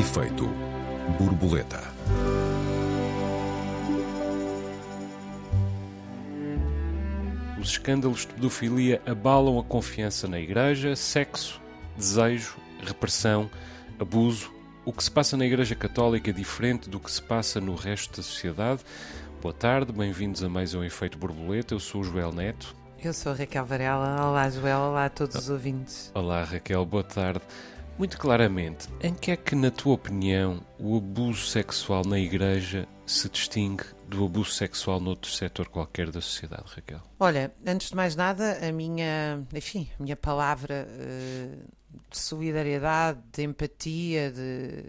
Efeito borboleta. Os escândalos de pedofilia abalam a confiança na Igreja, sexo, desejo, repressão, abuso. O que se passa na Igreja Católica é diferente do que se passa no resto da sociedade. Boa tarde, bem-vindos a mais um Efeito Borboleta. Eu sou o Joel Neto. Eu sou a Raquel Varela. Olá, Joel. Olá a todos os ouvintes. Olá, Raquel. Boa tarde. Muito claramente, em que é que, na tua opinião, o abuso sexual na Igreja se distingue do abuso sexual noutro setor qualquer da sociedade, Raquel? Olha, antes de mais nada, a minha, enfim, a minha palavra uh, de solidariedade, de empatia, de,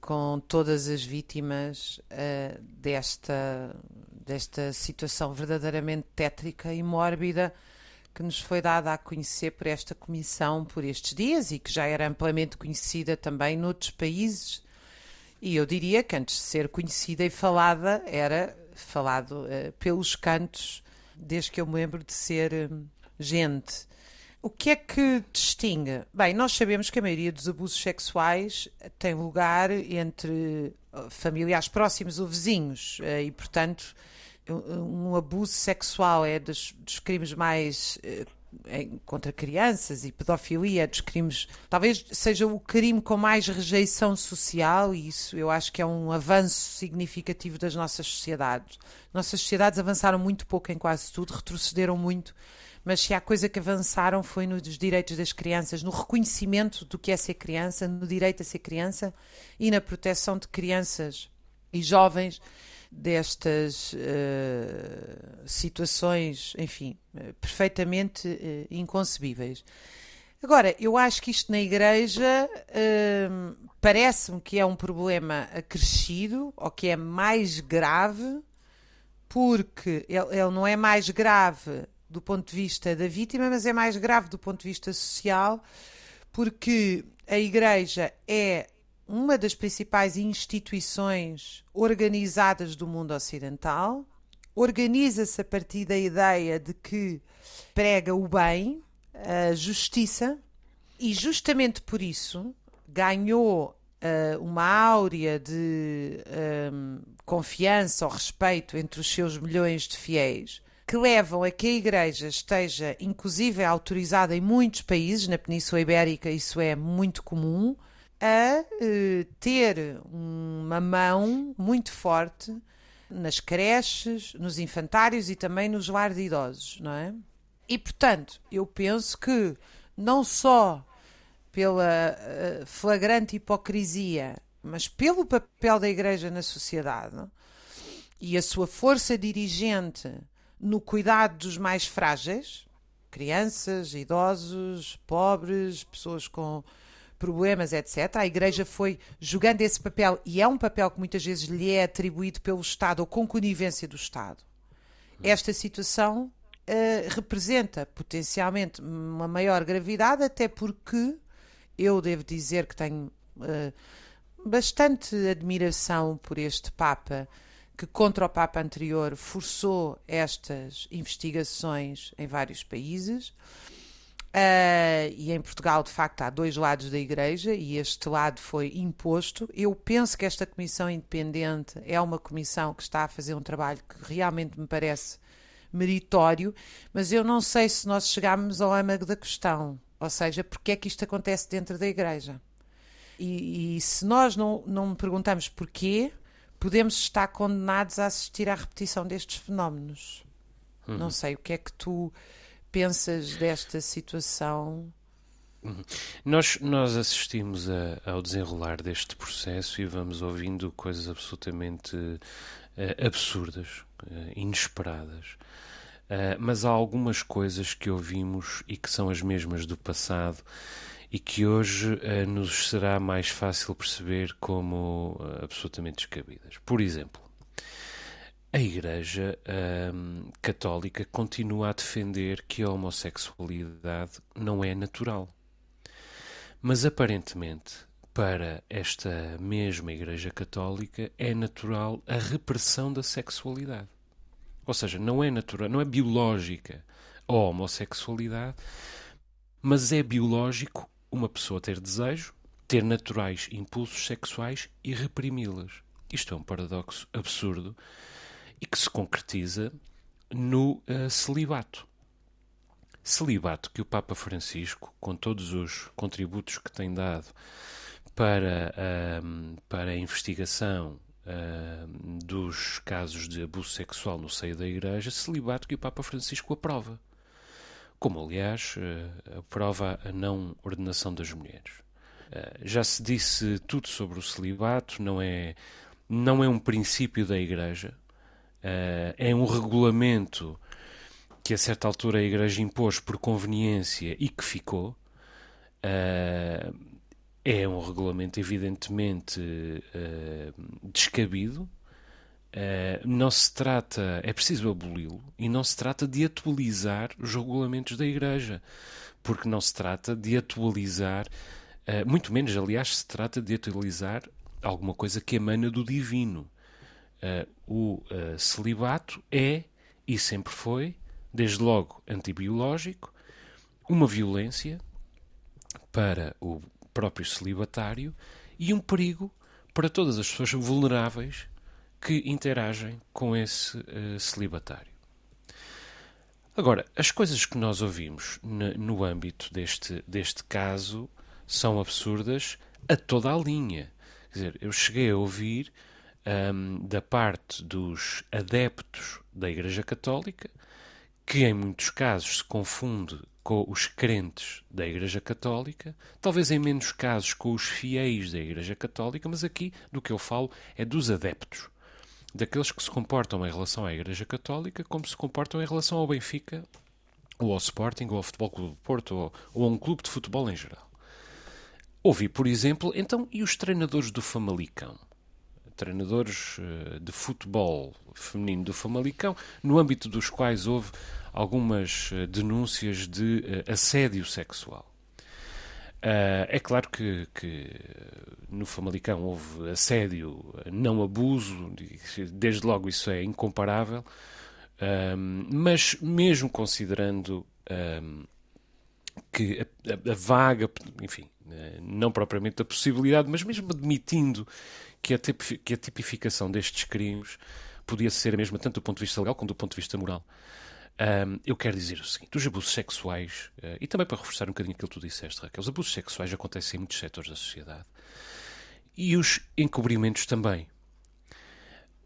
com todas as vítimas uh, desta, desta situação verdadeiramente tétrica e mórbida que nos foi dada a conhecer por esta comissão por estes dias e que já era amplamente conhecida também noutros países. E eu diria que antes de ser conhecida e falada, era falado uh, pelos cantos, desde que eu me lembro de ser uh, gente. O que é que distingue? Bem, nós sabemos que a maioria dos abusos sexuais tem lugar entre familiares próximos ou vizinhos, uh, e portanto um abuso sexual é dos, dos crimes mais eh, contra crianças e pedofilia é dos crimes, talvez seja o crime com mais rejeição social e isso eu acho que é um avanço significativo das nossas sociedades. Nossas sociedades avançaram muito pouco em quase tudo, retrocederam muito, mas se há coisa que avançaram foi nos direitos das crianças, no reconhecimento do que é ser criança, no direito a ser criança e na proteção de crianças e jovens destas uh, situações, enfim, uh, perfeitamente uh, inconcebíveis. Agora, eu acho que isto na Igreja parece-me que é um problema acrescido ou que é mais grave, porque ele, ele não é mais grave do ponto de vista da vítima, mas é mais grave do ponto de vista social, porque a Igreja é uma das principais instituições organizadas do mundo ocidental, organiza-se a partir da ideia de que prega o bem, a justiça, e justamente por isso ganhou uh, uma áurea de um, confiança ou respeito entre os seus milhões de fiéis, que levam a que a Igreja esteja, inclusive, autorizada em muitos países, na Península Ibérica isso é muito comum, a uh, ter uma mão muito forte nas creches, nos infantários e também nos lares de idosos, não é? E portanto, eu penso que não só pela uh, flagrante hipocrisia, mas pelo papel da Igreja na sociedade e a sua força dirigente no cuidado dos mais frágeis, crianças, idosos, pobres, pessoas com problemas, etc. A Igreja foi jogando esse papel, e é um papel que muitas vezes lhe é atribuído pelo Estado ou com conivência do Estado. Esta situação uh, representa potencialmente uma maior gravidade, até porque eu devo dizer que tenho uh, bastante admiração por este Papa que contra o Papa anterior forçou estas investigações em vários países. Uh, e em Portugal, de facto, há dois lados da Igreja e este lado foi imposto. Eu penso que esta comissão independente é uma comissão que está a fazer um trabalho que realmente me parece meritório, mas eu não sei se nós chegamos ao âmago da questão, ou seja, porque é que isto acontece dentro da Igreja. E, e se nós não, não perguntamos porquê, podemos estar condenados a assistir à repetição destes fenómenos. Uhum. Não sei o que é que tu pensas desta situação? Uhum. Nós, nós assistimos a, ao desenrolar deste processo e vamos ouvindo coisas absolutamente uh, absurdas, uh, inesperadas. Uh, mas há algumas coisas que ouvimos e que são as mesmas do passado e que hoje nos será mais fácil perceber como absolutamente descabidas. Por exemplo, a Igreja hum, Católica continua a defender que a homossexualidade não é natural. Mas aparentemente, para esta mesma Igreja Católica, é natural a repressão da sexualidade. Ou seja, não é natural, não é biológica a homossexualidade, mas é biológico uma pessoa ter desejo, ter naturais impulsos sexuais e reprimi-las. Isto é um paradoxo absurdo e que se concretiza no uh, celibato. Celibato que o Papa Francisco, com todos os contributos que tem dado para, uh, para a investigação uh, dos casos de abuso sexual no seio da Igreja, celibato que o Papa Francisco aprova. Como, aliás, uh, aprova a não ordenação das mulheres. Uh, já se disse tudo sobre o celibato, não é, não é um princípio da Igreja, é um regulamento que a certa altura a Igreja impôs por conveniência e que ficou. Uh, é um regulamento evidentemente uh, descabido. Uh, não se trata, é preciso aboli-lo e não se trata de atualizar os regulamentos da Igreja, porque não se trata de atualizar, uh, muito menos, aliás, se trata de atualizar alguma coisa que emana do divino. O celibato é e sempre foi, desde logo antibiológico, uma violência para o próprio celibatário e um perigo para todas as pessoas vulneráveis que interagem com esse uh, celibatário. Agora, as coisas que nós ouvimos no, no âmbito deste, deste caso são absurdas a toda a linha. Quer dizer, eu cheguei a ouvir um, da parte dos adeptos da Igreja Católica, que em muitos casos se confunde com os crentes da Igreja Católica, talvez em menos casos com os fiéis da Igreja Católica, mas aqui do que eu falo é dos adeptos, daqueles que se comportam em relação à Igreja Católica como se comportam em relação ao Benfica, ou ao Sporting, ou ao Futebol Clube do Porto, ou, ou a um clube de futebol em geral. Ouvi, por exemplo, então, e os treinadores do Famalicão? Treinadores uh, de futebol feminino do Famalicão, no âmbito dos quais houve algumas eh, denúncias de uh, assédio sexual. É claro que, que, no Famalicão houve assédio, não abuso, desde logo isso é incomparável, um, mas mesmo considerando um, que a, a, a, vaga, enfim, não propriamente a possibilidade, mas mesmo admitindo que a, que a tipificação destes crimes podia ser a mesma tanto do ponto de vista legal como do ponto de vista moral. Um, eu quero dizer o seguinte: os abusos sexuais, uh, e também para reforçar um bocadinho aquilo que tu disseste, Raquel, os abusos sexuais acontecem em muitos setores da sociedade e os encobrimentos também.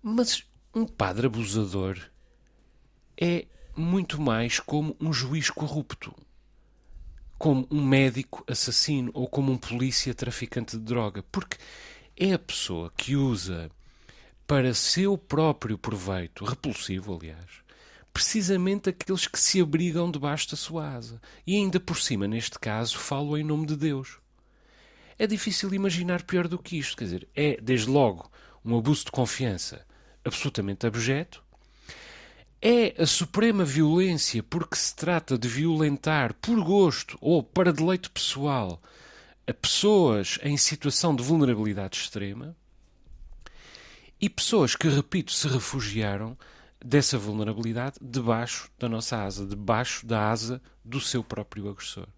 Mas um padre abusador é muito mais como um juiz corrupto, como um médico assassino ou como um polícia traficante de droga, porque é a pessoa que usa para seu próprio proveito, repulsivo, aliás, precisamente aqueles que se abrigam debaixo da sua asa. E ainda por cima, neste caso, falo em nome de Deus. É difícil imaginar pior do que isto. Quer dizer, é, desde logo, um abuso de confiança absolutamente abjeto. É a suprema violência porque se trata de violentar por gosto ou para deleite pessoal a pessoas em situação de vulnerabilidade extrema e pessoas que, repito, se refugiaram dessa vulnerabilidade debaixo da nossa asa, debaixo da asa do seu próprio agressor.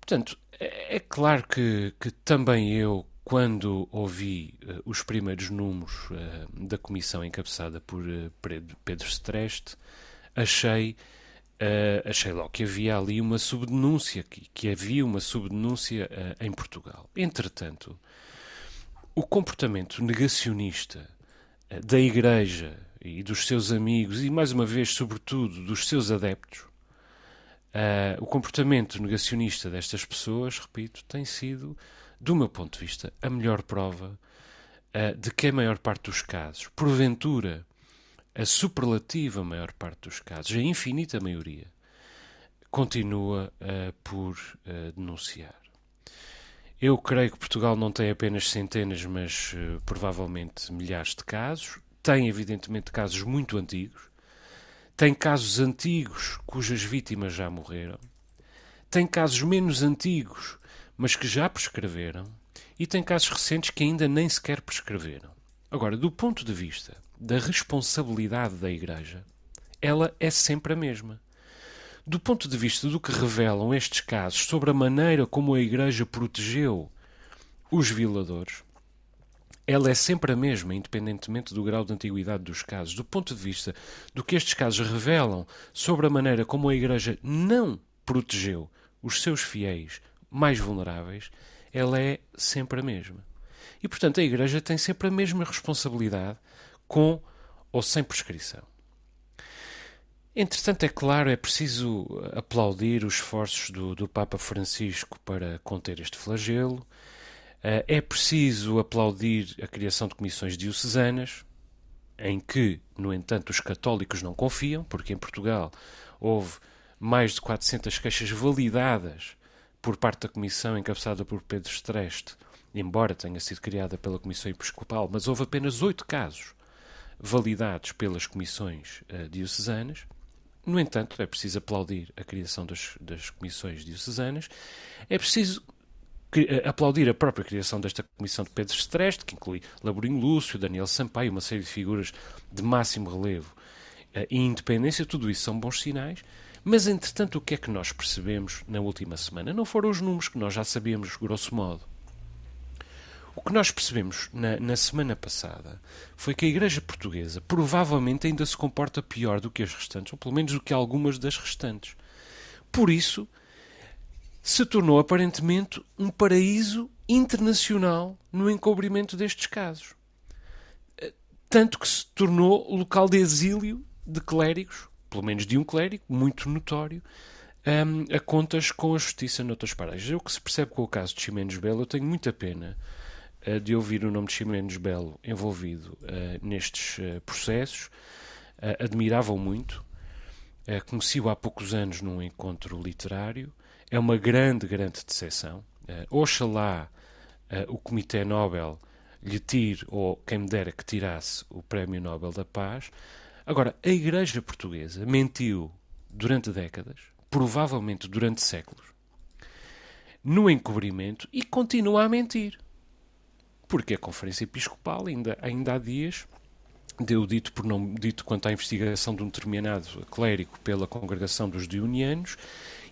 Portanto, é, é claro que, que também eu, quando ouvi uh, os primeiros números uh, da comissão encabeçada por uh, Pedro Streste, achei, achei logo que havia ali uma subdenúncia, que, que havia uma subdenúncia em Portugal. Entretanto, o comportamento negacionista da Igreja e dos seus amigos, e mais uma vez, sobretudo, dos seus adeptos, o comportamento negacionista destas pessoas, repito, tem sido, do meu ponto de vista, a melhor prova uh, de que a maior parte dos casos, porventura, a superlativa maior parte dos casos, a infinita maioria, continua uh, por denunciar. Eu creio que Portugal não tem apenas centenas, mas uh, provavelmente milhares de casos. Tem, evidentemente, casos muito antigos, tem casos antigos cujas vítimas já morreram, tem casos menos antigos, mas que já prescreveram, e tem casos recentes que ainda nem sequer prescreveram. Agora, do ponto de vista da responsabilidade da Igreja, ela é sempre a mesma. Do ponto de vista do que revelam estes casos sobre a maneira como a Igreja protegeu os violadores, ela é sempre a mesma, independentemente do grau de antiguidade dos casos. Do ponto de vista do que estes casos revelam sobre a maneira como a Igreja não protegeu os seus fiéis mais vulneráveis, ela é sempre a mesma. E, portanto, a Igreja tem sempre a mesma responsabilidade com ou sem prescrição. Entretanto, é claro, é preciso aplaudir os esforços do, do Papa Francisco para conter este flagelo. Eh, é preciso aplaudir a criação de comissões diocesanas, em que, no entanto, os católicos não confiam, porque em Portugal houve mais de 400 queixas validadas por parte da comissão encabeçada por Pedro Streste, embora tenha sido criada pela Comissão Episcopal, mas houve apenas oito casos validados pelas comissões uh, diocesanas. No entanto, é preciso aplaudir a criação das, das comissões diocesanas, é preciso eh, aplaudir a própria criação desta comissão de Pedro Streste, que inclui Laborinho Lúcio, Daniel Sampaio, uma série de figuras de máximo relevo uh, e independência, tudo isso são bons sinais. Mas, entretanto, o que é que nós percebemos na última semana? Não foram os números que nós já sabíamos, grosso modo. O que nós percebemos na, na, semana passada foi que a Igreja Portuguesa provavelmente ainda se comporta pior do que as restantes, ou pelo menos do que algumas das restantes. Por isso, se tornou aparentemente um paraíso internacional no encobrimento destes casos. Tanto que se tornou local de exílio de clérigos pelo menos de um clérigo, muito notório, um, a contas com a justiça noutras paragens. O que se percebe com o caso de Ximenes Belo, eu tenho muita pena uh, de ouvir o nome de Ximenes Belo envolvido uh, nestes uh, processos. admiravam muito. Conheci-o há poucos anos num encontro literário. É uma grande, grande decepção. oxalá o Comitê Nobel lhe tire, ou quem me dera que tirasse, o Prémio Nobel da Paz, Agora, a Igreja Portuguesa mentiu durante décadas, provavelmente durante séculos, no encobrimento e continua a mentir. Porque a Conferência Episcopal, ainda, ainda há dias, deu dito por não dito quanto à investigação de um determinado clérigo pela congregação dos dionianos,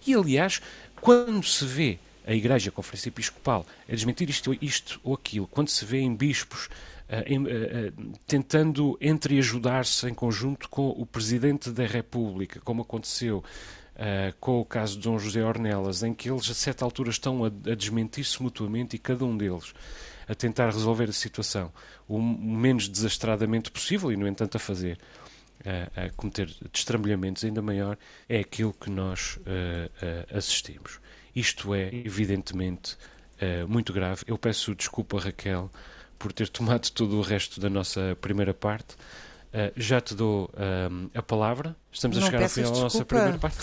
e aliás, quando se vê a Igreja, a Conferência Episcopal, a desmentir isto, isto ou aquilo, quando se vê em bispos tentando entreajudar-se em conjunto com o Presidente da República, como aconteceu Uh, com o caso de Dom José Ornelas, em que eles a certa altura estão a, a desmentir-se mutuamente e cada um deles a tentar resolver a situação o menos desastradamente possível e, no entanto, a fazer. Uh, a cometer destrambulhamentos ainda maior é aquilo que nós uh, assistimos. Isto é, evidentemente, muito grave. Eu peço desculpa, Raquel, por ter tomado todo o resto da nossa primeira parte. Uh, já te dou uh, a palavra. Estamos Não a chegar ao final desculpa. da nossa primeira parte.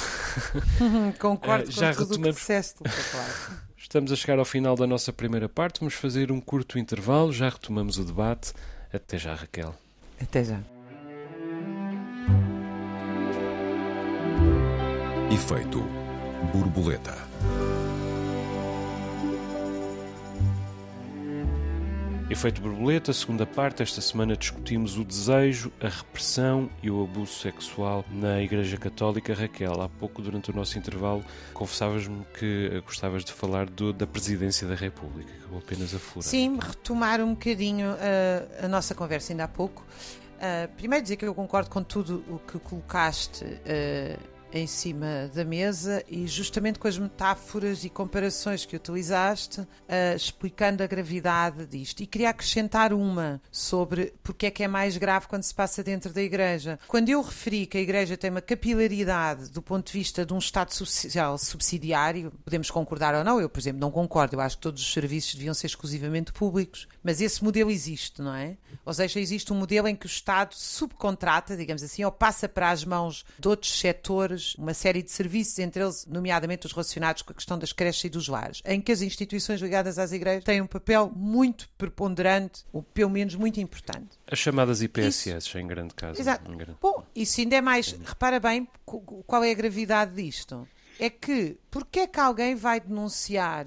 Concordo uh, já com tudo o que disseste, claro. Estamos a chegar ao final da nossa primeira parte. Vamos fazer um curto intervalo. Já retomamos o debate. Até já, Raquel. Até já. Efeito borboleta. Efeito borboleta, segunda parte. Esta semana discutimos o desejo, a repressão e o abuso sexual na Igreja Católica. Raquel, há pouco, durante o nosso intervalo, confessavas-me que gostavas de falar do, da Presidência da República, vou apenas a furar. Sim, retomar um bocadinho uh, a nossa conversa ainda há pouco. Uh, primeiro dizer que eu concordo com tudo o que colocaste. Uh, em cima da mesa e justamente com as metáforas e comparações que utilizaste, uh, explicando a gravidade disto. E queria acrescentar uma sobre porque é que é mais grave quando se passa dentro da Igreja. Quando eu referi que a Igreja tem uma capilaridade do ponto de vista de um Estado social subsidiário, podemos concordar ou não, eu, por exemplo, não concordo, eu acho que todos os serviços deviam ser exclusivamente públicos, mas esse modelo existe, não é? Ou seja, existe um modelo em que o Estado subcontrata, digamos assim, ou passa para as mãos de outros setores uma série de serviços, entre eles, nomeadamente os relacionados com a questão das creches e dos lares, em que as instituições ligadas às igrejas têm um papel muito preponderante, ou pelo menos muito importante. As chamadas IPSS, isso. em grande caso. Exato. Em grande... Bom, isso ainda é mais. Repara bem qual é a gravidade disto. É que, porque é que alguém vai denunciar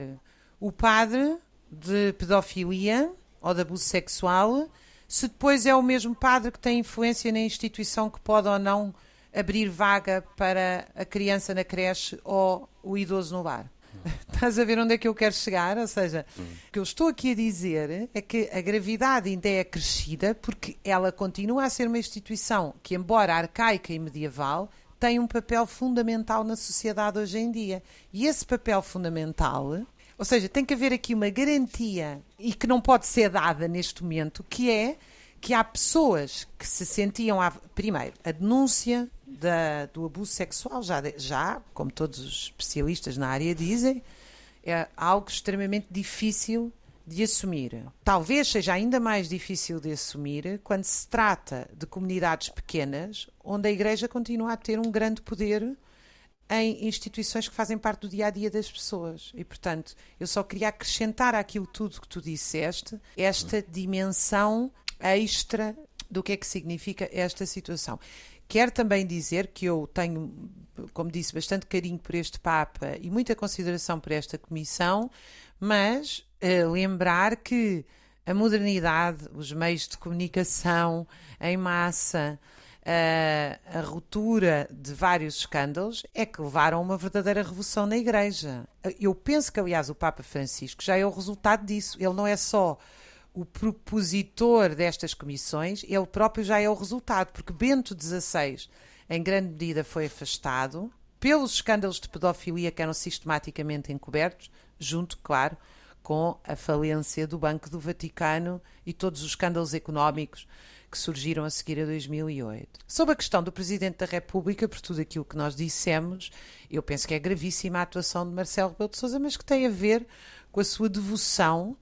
o padre de pedofilia ou de abuso sexual se depois é o mesmo padre que tem influência na instituição que pode ou não abrir vaga para a criança na creche ou o idoso no lar. Estás a ver onde é que eu quero chegar? Ou seja, hum. o que eu estou aqui a dizer é que a gravidade ainda é acrescida porque ela continua a ser uma instituição que, embora arcaica e medieval, tem um papel fundamental na sociedade hoje em dia. E esse papel fundamental, ou seja, tem que haver aqui uma garantia e que não pode ser dada neste momento, que é que há pessoas que se sentiam. A, primeiro, a denúncia da, do abuso sexual, já, já, como todos os especialistas na área dizem, é algo extremamente difícil de assumir. Talvez seja ainda mais difícil de assumir quando se trata de comunidades pequenas, onde a Igreja continua a ter um grande poder em instituições que fazem parte do dia a dia das pessoas. E, portanto, eu só queria acrescentar àquilo tudo que tu disseste esta dimensão extra do que é que significa esta situação. Quero também dizer que eu tenho, como disse, bastante carinho por este Papa e muita consideração por esta Comissão, mas uh, lembrar que a modernidade, os meios de comunicação em massa, uh, a ruptura de vários escândalos é que levaram a uma verdadeira revolução na Igreja. Eu penso que, aliás, o Papa Francisco já é o resultado disso. Ele não é só o propositor destas comissões, ele próprio já é o resultado, porque Bento XVI, em grande medida, foi afastado pelos escândalos de pedofilia que eram sistematicamente encobertos, junto, claro, com a falência do Banco do Vaticano e todos os escândalos económicos que surgiram a seguir a 2008. Sobre a questão do Presidente da República, por tudo aquilo que nós dissemos, eu penso que é gravíssima a atuação de Marcelo Rebelo de Sousa, mas que tem a ver com a sua devoção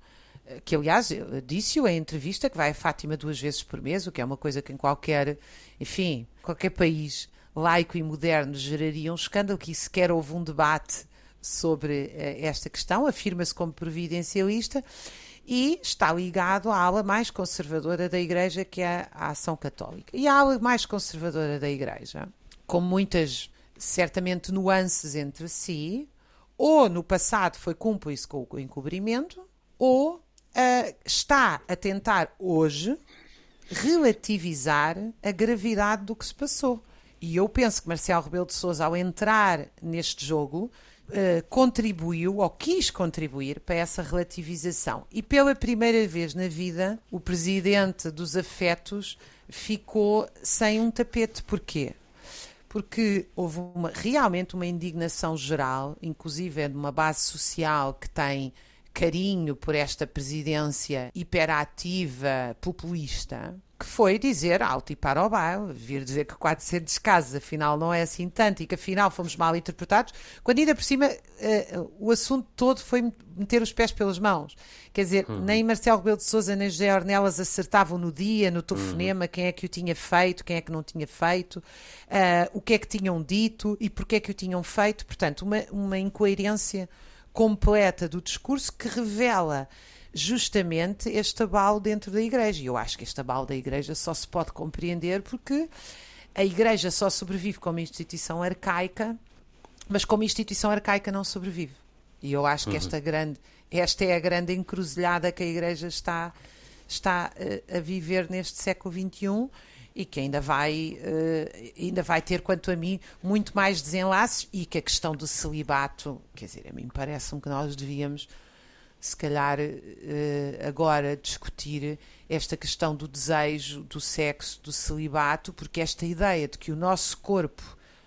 que aliás disse-o em entrevista que vai a Fátima duas vezes por mês, o que é uma coisa que em qualquer, enfim, qualquer país laico e moderno geraria um escândalo, que sequer houve um debate sobre uh, esta questão, afirma-se como providencialista e está ligado à ala mais conservadora da Igreja, que é a Ação Católica. E a ala mais conservadora da Igreja, com muitas, certamente, nuances entre si, ou no passado foi cúmplice com o encobrimento, ou uh, está a tentar hoje relativizar a gravidade do que se passou. E eu penso que Marcelo Rebelo de Sousa, ao entrar neste jogo, uh, contribuiu ou quis contribuir para essa relativização. E pela primeira vez na vida, o presidente dos afetos ficou sem um tapete. Porquê? Porque houve uma, realmente uma indignação geral, inclusive é de uma base social que tem carinho por esta presidência hiperativa, populista, que foi dizer alto e para o baile, vir dizer que 400 casos afinal não é assim tanto e que afinal fomos mal interpretados, quando ainda por cima uh, o assunto todo foi meter os pés pelas mãos. Quer dizer, uhum. nem Marcelo Rebelo de Sousa nem José Ornelas acertavam no dia, no telefonema, uhum. quem é que o tinha feito, quem é que não tinha feito, uh, o que é que tinham dito e porquê é que o tinham feito. Portanto, uma, uma incoerência completa do discurso que revela justamente este abalo dentro da Igreja. E eu acho que este abalo da Igreja só se pode compreender porque a Igreja só sobrevive como instituição arcaica, mas como instituição arcaica não sobrevive. E eu acho que uhum. esta grande, esta é a grande encruzilhada que a Igreja está, está uh, a viver neste século XXI e que ainda vai, uh, ainda vai ter, quanto a mim, muito mais desenlaces e que a questão do celibato, quer dizer, a mim parece-me que nós devíamos, se calhar, uh, agora discutir esta questão do desejo, do sexo, do celibato, porque esta ideia de que o nosso corpo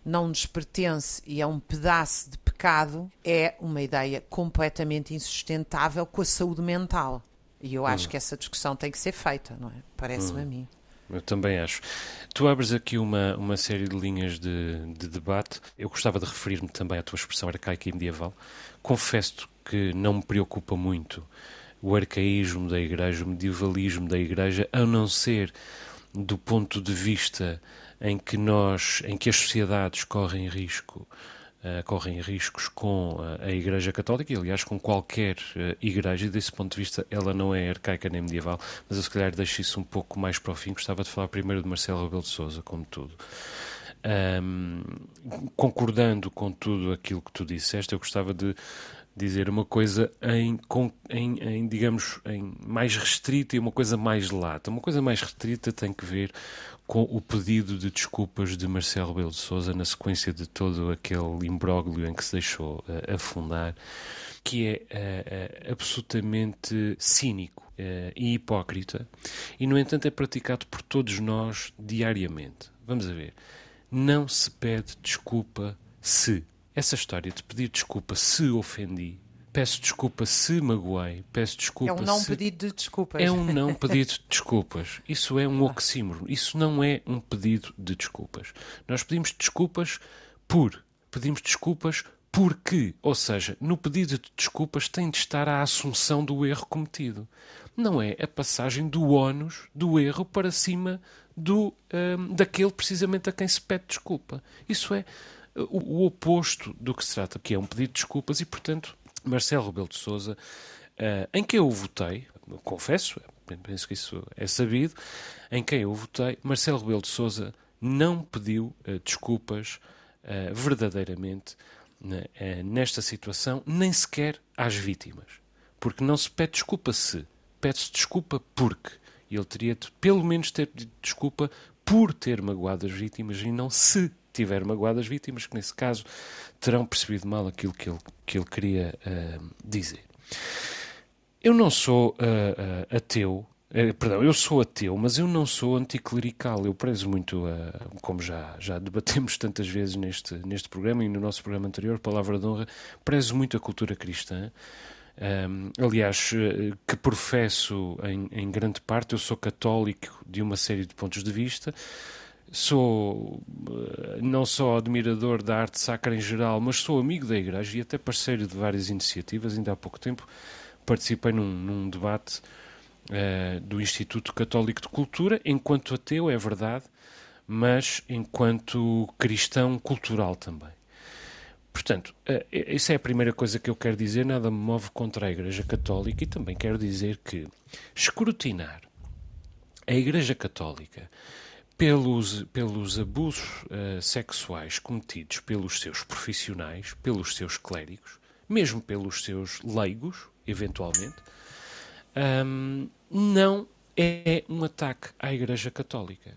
não nos pertence e é um pedaço de pecado é uma ideia completamente insustentável com a saúde mental. E eu acho hum. que essa discussão tem que ser feita, não é? Parece-me hum. a mim. Eu também acho. Tu abres aqui uma, uma série de linhas de, de debate. Eu gostava de referir-me também à tua expressão arcaica e medieval. Confesso que não me preocupa muito o arcaísmo da Igreja, o medievalismo da Igreja, a não ser do ponto de vista em que nós, em que as sociedades correm risco uh, correm riscos com uh, a Igreja Católica, e aliás com qualquer uh, igreja, e desse ponto de vista ela não é arcaica nem medieval, mas eu se calhar deixo isso um pouco mais para o fim, gostava de falar primeiro de Marcelo Rebelo de Sousa, como tudo. Um, concordando com tudo aquilo que tu disseste, eu gostava de dizer uma coisa em, em, em, digamos, em mais restrita e uma coisa mais lata. Uma coisa mais restrita tem que ver com o pedido de desculpas de Marcelo Rebelo de Sousa na sequência de todo aquele imbróglio em que se deixou uh, afundar, que é uh, absolutamente cínico e hipócrita, e no entanto é praticado por todos nós diariamente. Vamos a ver. Não se pede desculpa se essa história de pedir desculpa se ofendi, peço desculpa se magoei, peço desculpa É um não se... pedido de desculpas. É um não pedido de desculpas. Isso é um oxímoron. Isso não é um pedido de desculpas. Nós pedimos desculpas por. Pedimos desculpas porque. Ou seja, no pedido de desculpas tem de estar a assunção do erro cometido. Não é a passagem do ónus do erro para cima do, um, daquele precisamente a quem se pede desculpa. Isso é o, o, oposto do que se trata, que é um pedido de desculpas e, portanto, Marcelo Rebelo de Sousa, uh, em quem eu votei, confesso, penso que isso é sabido, em quem eu votei, Marcelo Rebelo de Sousa não pediu uh, desculpas uh, verdadeiramente nesta situação, nem sequer às vítimas. Porque não se pede desculpa se, pede-se desculpa porque. Ele teria de, pelo menos, ter pedido desculpa por ter magoado as vítimas e não se tiver magoado as vítimas, que nesse caso terão percebido mal aquilo que ele, que ele queria uh, dizer. Eu não sou uh, uh, ateu, perdão, eu sou ateu, mas eu não sou anticlerical. Eu prezo muito, como já, já debatemos tantas vezes neste, neste programa e no nosso programa anterior, Palavra de Honra, prezo muito a cultura cristã. Um, aliás, que professo em, em grande parte, eu sou católico de uma série de pontos de vista, sou eh, não só admirador da arte sacra em geral, mas sou amigo da Igreja e até parceiro de várias iniciativas. Ainda há pouco tempo participei num, num debate uh, do Instituto Católico de Cultura, enquanto ateu, é verdade, mas enquanto cristão cultural também. Portanto, uh, isso é a primeira coisa que eu quero dizer. Nada me move contra a Igreja Católica e também quero dizer que escrutinar a Igreja Católica pelos, pelos abusos uh, sexuais cometidos pelos seus profissionais, pelos seus clérigos, mesmo pelos seus leigos, eventualmente, um, não é um ataque à Igreja Católica.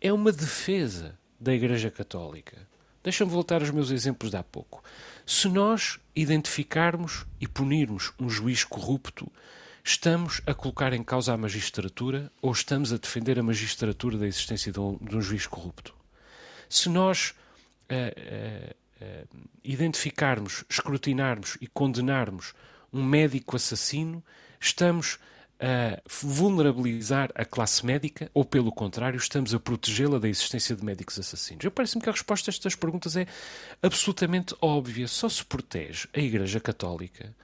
É uma defesa da Igreja Católica. Deixa-me voltar aos meus exemplos de há pouco. Se nós identificarmos e punirmos um juiz corrupto, Estamos a colocar em causa a magistratura ou estamos a defender a magistratura da existência de um, de um juiz corrupto? Se nós uh, uh, uh, identificarmos, escrutinarmos e condenarmos um médico assassino, estamos a vulnerabilizar a classe médica ou, pelo contrário, estamos a protegê-la da existência de médicos assassinos? Eu parece-me que a resposta a estas perguntas é absolutamente óbvia. Só se protege a Igreja Católica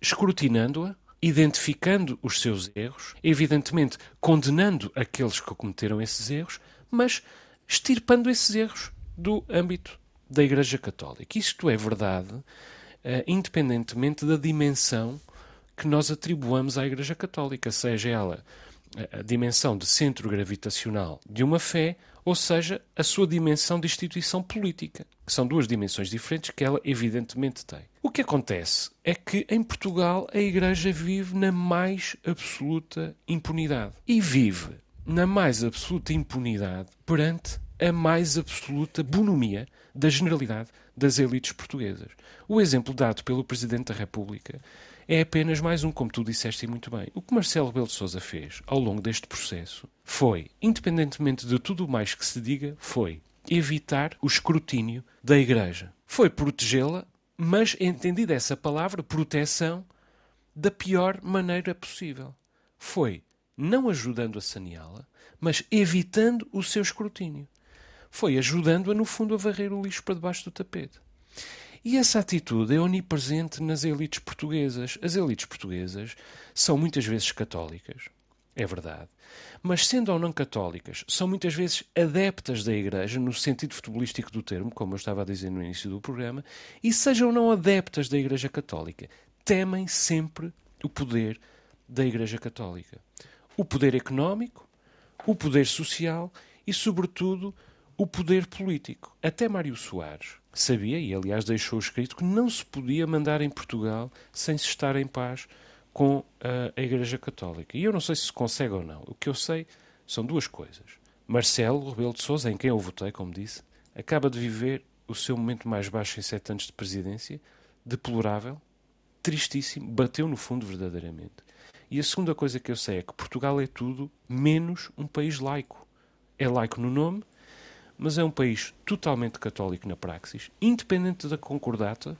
escrutinando-a, identificando os seus erros, evidentemente condenando aqueles que cometeram esses erros, mas extirpando esses erros do âmbito da Igreja Católica. Isto é verdade, uh, independentemente da dimensão que nós atribuamos à Igreja Católica, seja ela a dimensão de centro gravitacional de uma fé, ou seja, a sua dimensão de instituição política, que são duas dimensões diferentes que ela evidentemente tem. O que acontece é que em Portugal a Igreja vive na mais absoluta impunidade. E vive na mais absoluta impunidade perante a mais absoluta bonomia da generalidade das elites portuguesas. O exemplo dado pelo Presidente da República é apenas mais um, como tu disseste muito bem. O que Marcelo Rebelo de Sousa fez ao longo deste processo foi, independentemente de tudo o mais que se diga, foi evitar o escrutínio da Igreja. Foi protegê-la mas entendida essa palavra, proteção, da pior maneira possível. Foi não ajudando a saneá-la, mas evitando o seu escrutínio. Foi ajudando-a, no fundo, a varrer o lixo para debaixo do tapete. E essa atitude é onipresente nas elites portuguesas. As elites portuguesas são muitas vezes católicas, é verdade, mas sendo ou não católicas, são muitas vezes adeptas da Igreja, no sentido futebolístico do termo, como eu estava a dizer no início do programa, e sejam ou não adeptas da Igreja Católica, temem sempre o poder da Igreja Católica. O poder económico, o poder social e, sobretudo, o poder político. Até Mário Soares sabia, e aliás deixou escrito, que não se podia mandar em Portugal sem se estar em paz com a, Igreja Católica. E eu não sei se se consegue ou não. O que eu sei são duas coisas. Marcelo Rebelo de Sousa, em quem eu votei, como disse, acaba de viver o seu momento mais baixo em sete anos de presidência, deplorável, tristíssimo, bateu no fundo verdadeiramente. E a segunda coisa que eu sei é que Portugal é tudo menos um país laico. É laico no nome, mas é um país totalmente católico na praxis, independente da concordata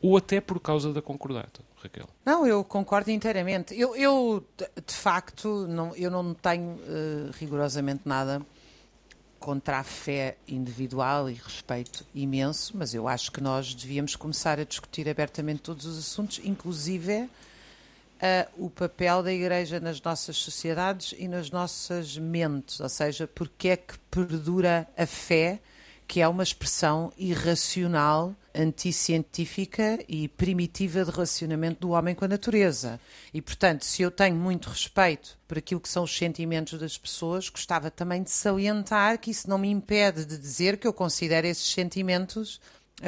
ou até por causa da concordata, Raquel. Não, eu concordo inteiramente. Eu, eu de facto, não, eu não tenho uh, rigorosamente nada contra a fé individual e respeito imenso, mas eu acho que nós devíamos começar a discutir abertamente todos os assuntos, inclusive uh, o papel da Igreja nas nossas sociedades e nas nossas mentes, ou seja, porque é que perdura a fé, que é uma expressão irracional, anticientífica e primitiva de relacionamento do homem com a natureza. E, portanto, se eu tenho muito respeito por aquilo que são os sentimentos das pessoas, gostava também de salientar que isso não me impede de dizer que eu considero esses sentimentos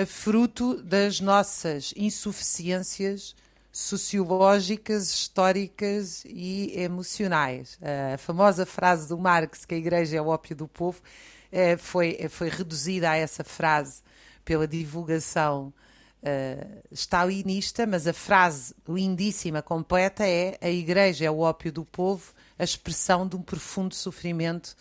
fruto das nossas insuficiências sociológicas, históricas e emocionais. A famosa frase do Marx, que a igreja é o ópio do povo, eh, foi, eh, foi reduzida a essa frase pela divulgação uh, stalinista, mas a frase lindíssima, completa é a igreja é o ópio do povo, a expressão de um profundo sofrimento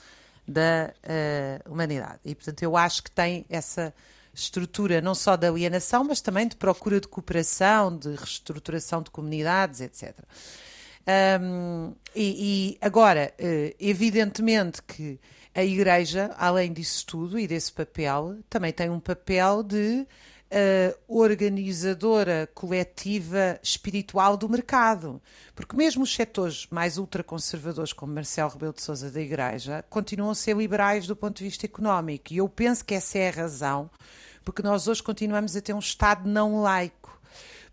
da uh, humanidade. E, portanto, eu acho que tem essa estrutura não só de alienação, mas também de procura de cooperação, de reestruturação de comunidades, etc. Um, e, e, agora, eh, evidentemente que a Igreja, além disso tudo e desse papel, também tem um papel de uh, organizadora coletiva espiritual do mercado. Porque mesmo os setores mais ultraconservadores, como Marcelo Rebelo de Sousa da Igreja, continuam a ser liberais do ponto de vista económico. E eu penso que essa é a razão porque nós hoje continuamos a ter um Estado não laico.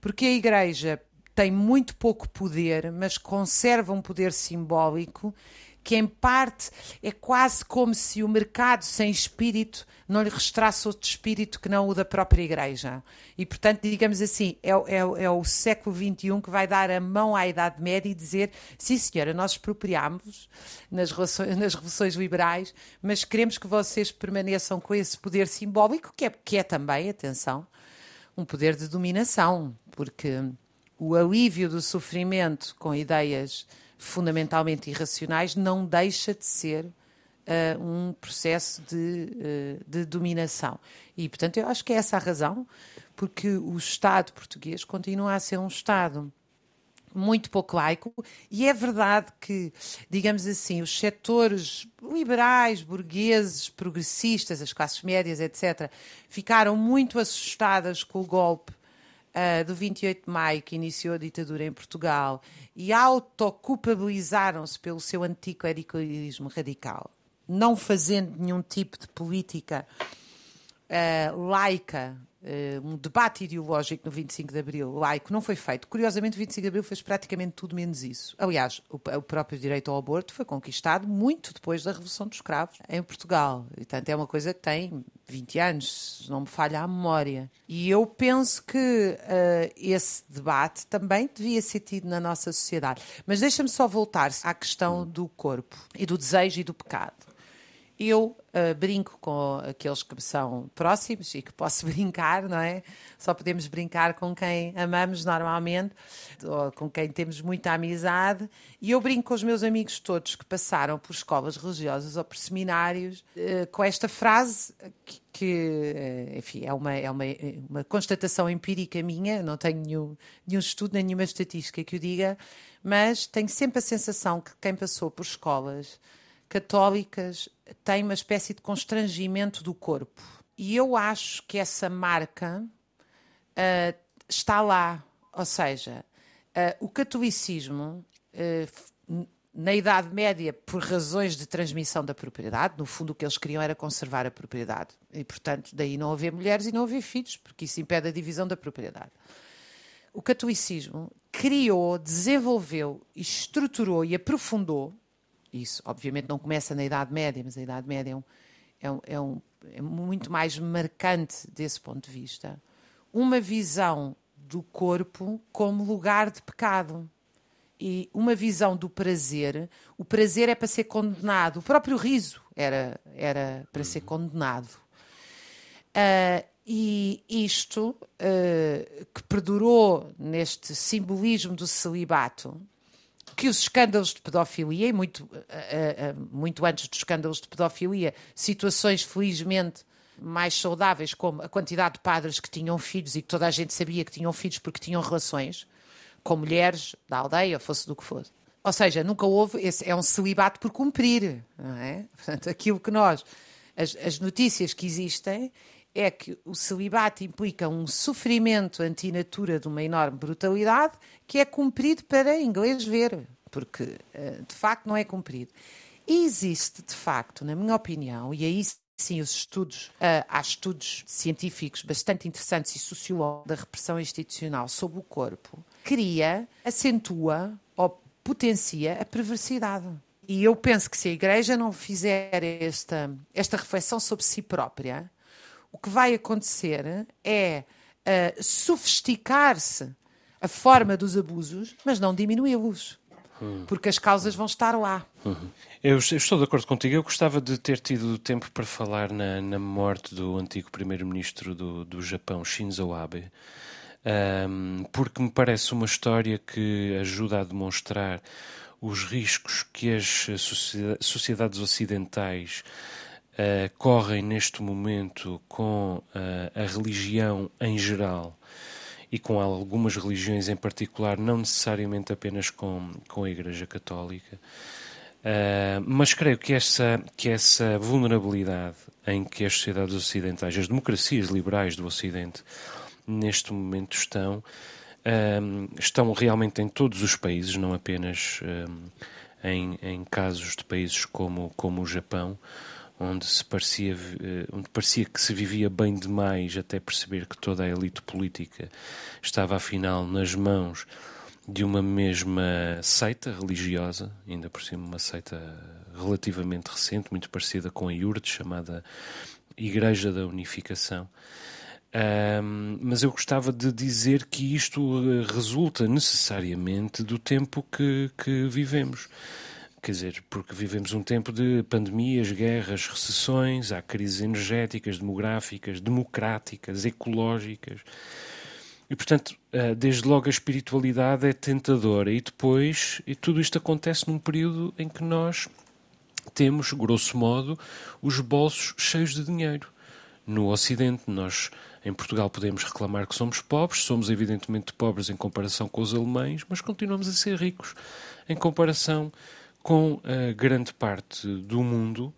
Porque a Igreja tem muito pouco poder, mas conserva um poder simbólico que em parte é quase como se o mercado sem espírito não lhe restasse outro espírito que não o da própria Igreja. E, portanto, digamos assim, é, é, é o século XXI que vai dar a mão à Idade Média e dizer: sim, senhora, nós expropriámos nas, relações, nas revoluções liberais, mas queremos que vocês permaneçam com esse poder simbólico, que é, que é também, atenção, um poder de dominação, porque o alívio do sofrimento com ideias fundamentalmente irracionais, não deixa de ser uh, um processo de, uh, de dominação. E, portanto, eu acho que é essa a razão, porque o Estado português continua a ser um Estado muito pouco laico, e é verdade que, digamos assim, os setores liberais, burgueses, progressistas, as classes médias, etc., ficaram muito assustadas com o golpe uh, do 28 de maio, que iniciou a ditadura em Portugal, e autoculpabilizaram-se pelo seu anticlericalismo radical, não fazendo nenhum tipo de política uh, laica um debate ideológico no 25 de Abril laico não foi feito. Curiosamente, o 25 de Abril fez praticamente tudo menos isso. Aliás, o, o, próprio direito ao aborto foi conquistado muito depois da Revolução dos Escravos em Portugal. Portanto, é uma coisa que tem 20 anos, se não me falha a memória. E eu penso que uh, esse debate também devia ser tido na nossa sociedade. Mas deixa-me só voltar à questão do corpo e do desejo e do pecado. Eu uh, brinco com aqueles que me são próximos e que posso brincar, não é? Só podemos brincar com quem amamos normalmente, ou com quem temos muita amizade. E eu brinco com os meus amigos todos que passaram por escolas religiosas ou por seminários uh, com esta frase que, que uh, enfim, é uma, é uma, uma constatação empírica minha, não tenho nenhum, nenhum estudo, nem nenhuma estatística que o diga, mas tenho sempre a sensação que quem passou por escolas católicas têm uma espécie de constrangimento do corpo. E eu acho que essa marca uh, está lá. Ou seja, uh, o catolicismo, uh, na Idade Média, por razões de transmissão da propriedade, no fundo o que eles queriam era conservar a propriedade. E, portanto, daí não haver mulheres e não haver filhos, porque isso impede a divisão da propriedade. O catolicismo criou, desenvolveu, estruturou e aprofundou isso, obviamente, não começa na Idade Média, mas a Idade Média é um, é um, é um é muito mais marcante desse ponto de vista, uma visão do corpo como lugar de pecado e uma visão do prazer. O prazer é para ser condenado, o próprio riso era, era para ser condenado. Uh, e isto, uh, que perdurou neste simbolismo do celibato, que os escândalos de pedofilia, e muito, uh, uh, muito antes dos escândalos de pedofilia, situações felizmente mais saudáveis, como a quantidade de padres que tinham filhos e que toda a gente sabia que tinham filhos porque tinham relações com mulheres da aldeia, fosse do que fosse. Ou seja, nunca houve, esse é um celibato por cumprir, não é? Portanto, aquilo que nós, as, as notícias que existem é que o celibato implica um sofrimento antinatura de uma enorme brutalidade que é cumprido para inglês ver, porque eh, de facto não é cumprido. E existe, de facto, na minha opinião, e aí sim os estudos, uh, há estudos científicos bastante interessantes e sociológicos da repressão institucional sobre o corpo, cria, acentua ou potencia a perversidade. E eu penso que se a Igreja não fizer esta, esta reflexão sobre si própria, o que vai acontecer é uh, sofisticar-se a forma dos abusos, mas não diminuí-los. Porque as causas vão estar lá. Uhum. Eu, eu, estou de acordo contigo. Eu gostava de ter tido tempo para falar na, na morte do antigo primeiro-ministro do, do Japão, Shinzo Abe, um, porque me parece uma história que ajuda a demonstrar os riscos que as sociedades ocidentais uh, correm neste momento com uh, a religião em geral e com algumas religiões em particular, não necessariamente apenas com, com a Igreja Católica. Uh, mas creio que essa, que essa vulnerabilidade em que as sociedades ocidentais, as democracias liberais do Ocidente, neste momento estão, estão realmente em todos os países, não apenas em, em casos de países como, como o Japão, onde se parecia, eh, onde parecia que se vivia bem demais até perceber que toda a elite política estava afinal nas mãos de uma mesma seita religiosa, ainda por cima uma seita relativamente recente, muito parecida com a IURD, chamada Igreja da Unificação. Um, mas eu gostava de dizer que isto eh, resulta necessariamente do tempo que, que vivemos. Quer dizer, porque vivemos um tempo de pandemias, guerras, recessões, há crises energéticas, demográficas, democráticas, ecológicas. E, portanto, eh, desde logo a espiritualidade é tentadora. E depois, e tudo isto acontece num período em que nós temos, grosso modo, os bolsos cheios de dinheiro. No Ocidente, nós, em Portugal, podemos reclamar que somos pobres, somos evidentemente pobres em comparação com os alemães, mas continuamos a ser ricos em comparação com a grande parte do mundo.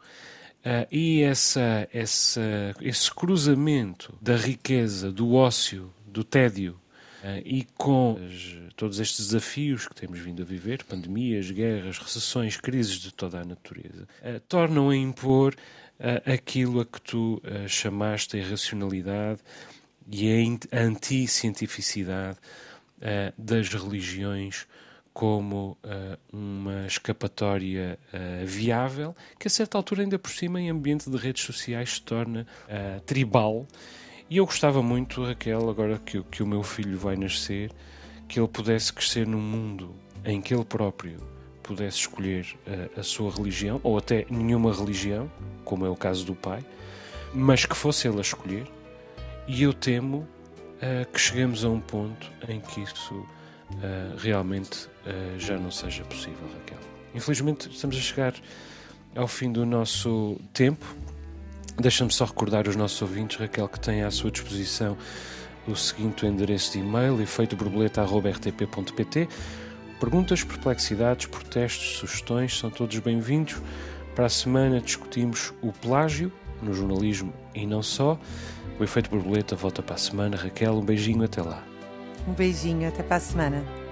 Uh, e essa, essa, esse cruzamento da riqueza, do ócio, do tédio uh, e com as, todos estes desafios que temos vindo a viver pandemias, guerras, recessões, crises de toda a natureza uh, tornam a impor aquilo a que tu chamaste a irracionalidade e a anti-cientificidade das religiões como uh, uma escapatória uh, viável, que a certa altura, ainda por cima, em ambiente de redes sociais, se torna uh, tribal. E eu gostava muito, Raquel, agora que, que o meu filho vai nascer, que ele pudesse crescer num mundo em que ele próprio pudesse escolher a sua religião, ou até nenhuma religião, como é o caso do pai, mas que fosse ele a escolher. E eu temo que chegemos a um ponto em que isso uh, realmente uh, já não seja possível, Raquel. Infelizmente, estamos a chegar ao fim do nosso tempo. Deixa-me só recordar os nossos ouvintes, Raquel, que têm à sua disposição o seguinte endereço de e-mail, efeitoborboleta.rtp.pt. Perguntas, perplexidades, protestos, sugestões são todos bem-vindos. Para a semana discutimos o plágio no jornalismo e não só. O Efeito Borboleta volta para a semana. Raquel, um beijinho, até lá. Um beijinho, até para a semana.